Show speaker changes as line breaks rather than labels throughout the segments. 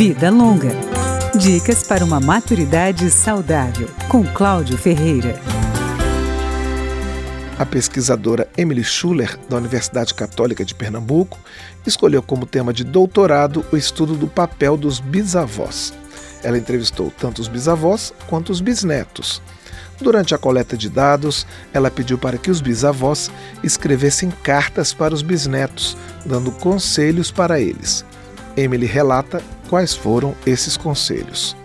Vida Longa. Dicas para uma maturidade saudável, com Cláudio Ferreira.
A pesquisadora Emily Schuller, da Universidade Católica de Pernambuco, escolheu como tema de doutorado o estudo do papel dos bisavós. Ela entrevistou tanto os bisavós quanto os bisnetos. Durante a coleta de dados, ela pediu para que os bisavós escrevessem cartas para os bisnetos, dando conselhos para eles. Emily relata quais foram esses conselhos.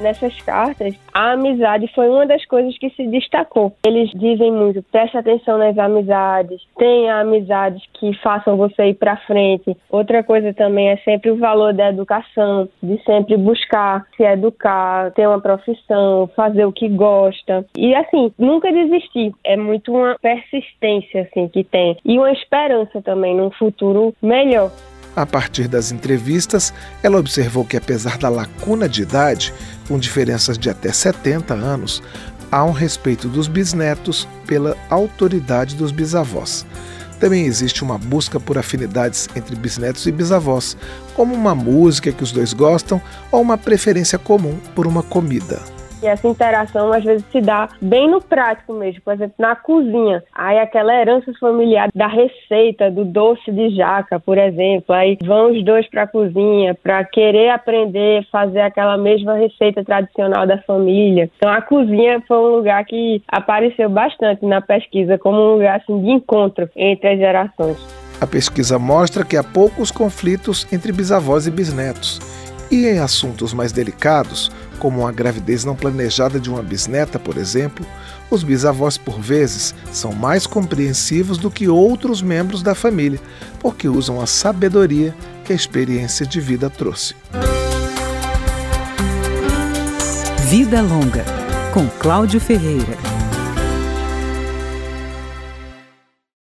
Nessas cartas, a amizade foi uma das coisas que se destacou. Eles dizem muito: preste atenção nas amizades, tenha amizades que façam você ir para frente. Outra coisa também é sempre o valor da educação, de sempre buscar se educar, ter uma profissão, fazer o que gosta. E assim, nunca desistir. É muito uma persistência assim que tem e uma esperança também num futuro melhor.
A partir das entrevistas, ela observou que, apesar da lacuna de idade, com diferenças de até 70 anos, há um respeito dos bisnetos pela autoridade dos bisavós. Também existe uma busca por afinidades entre bisnetos e bisavós, como uma música que os dois gostam ou uma preferência comum por uma comida.
E essa interação às vezes se dá bem no prático mesmo, por exemplo, na cozinha. Aí aquela herança familiar da receita do doce de jaca, por exemplo, aí vão os dois para a cozinha para querer aprender a fazer aquela mesma receita tradicional da família. Então a cozinha foi um lugar que apareceu bastante na pesquisa como um lugar assim, de encontro entre as gerações.
A pesquisa mostra que há poucos conflitos entre bisavós e bisnetos. E em assuntos mais delicados, como a gravidez não planejada de uma bisneta, por exemplo, os bisavós, por vezes, são mais compreensivos do que outros membros da família, porque usam a sabedoria que a experiência de vida trouxe.
Vida Longa, com Cláudio Ferreira.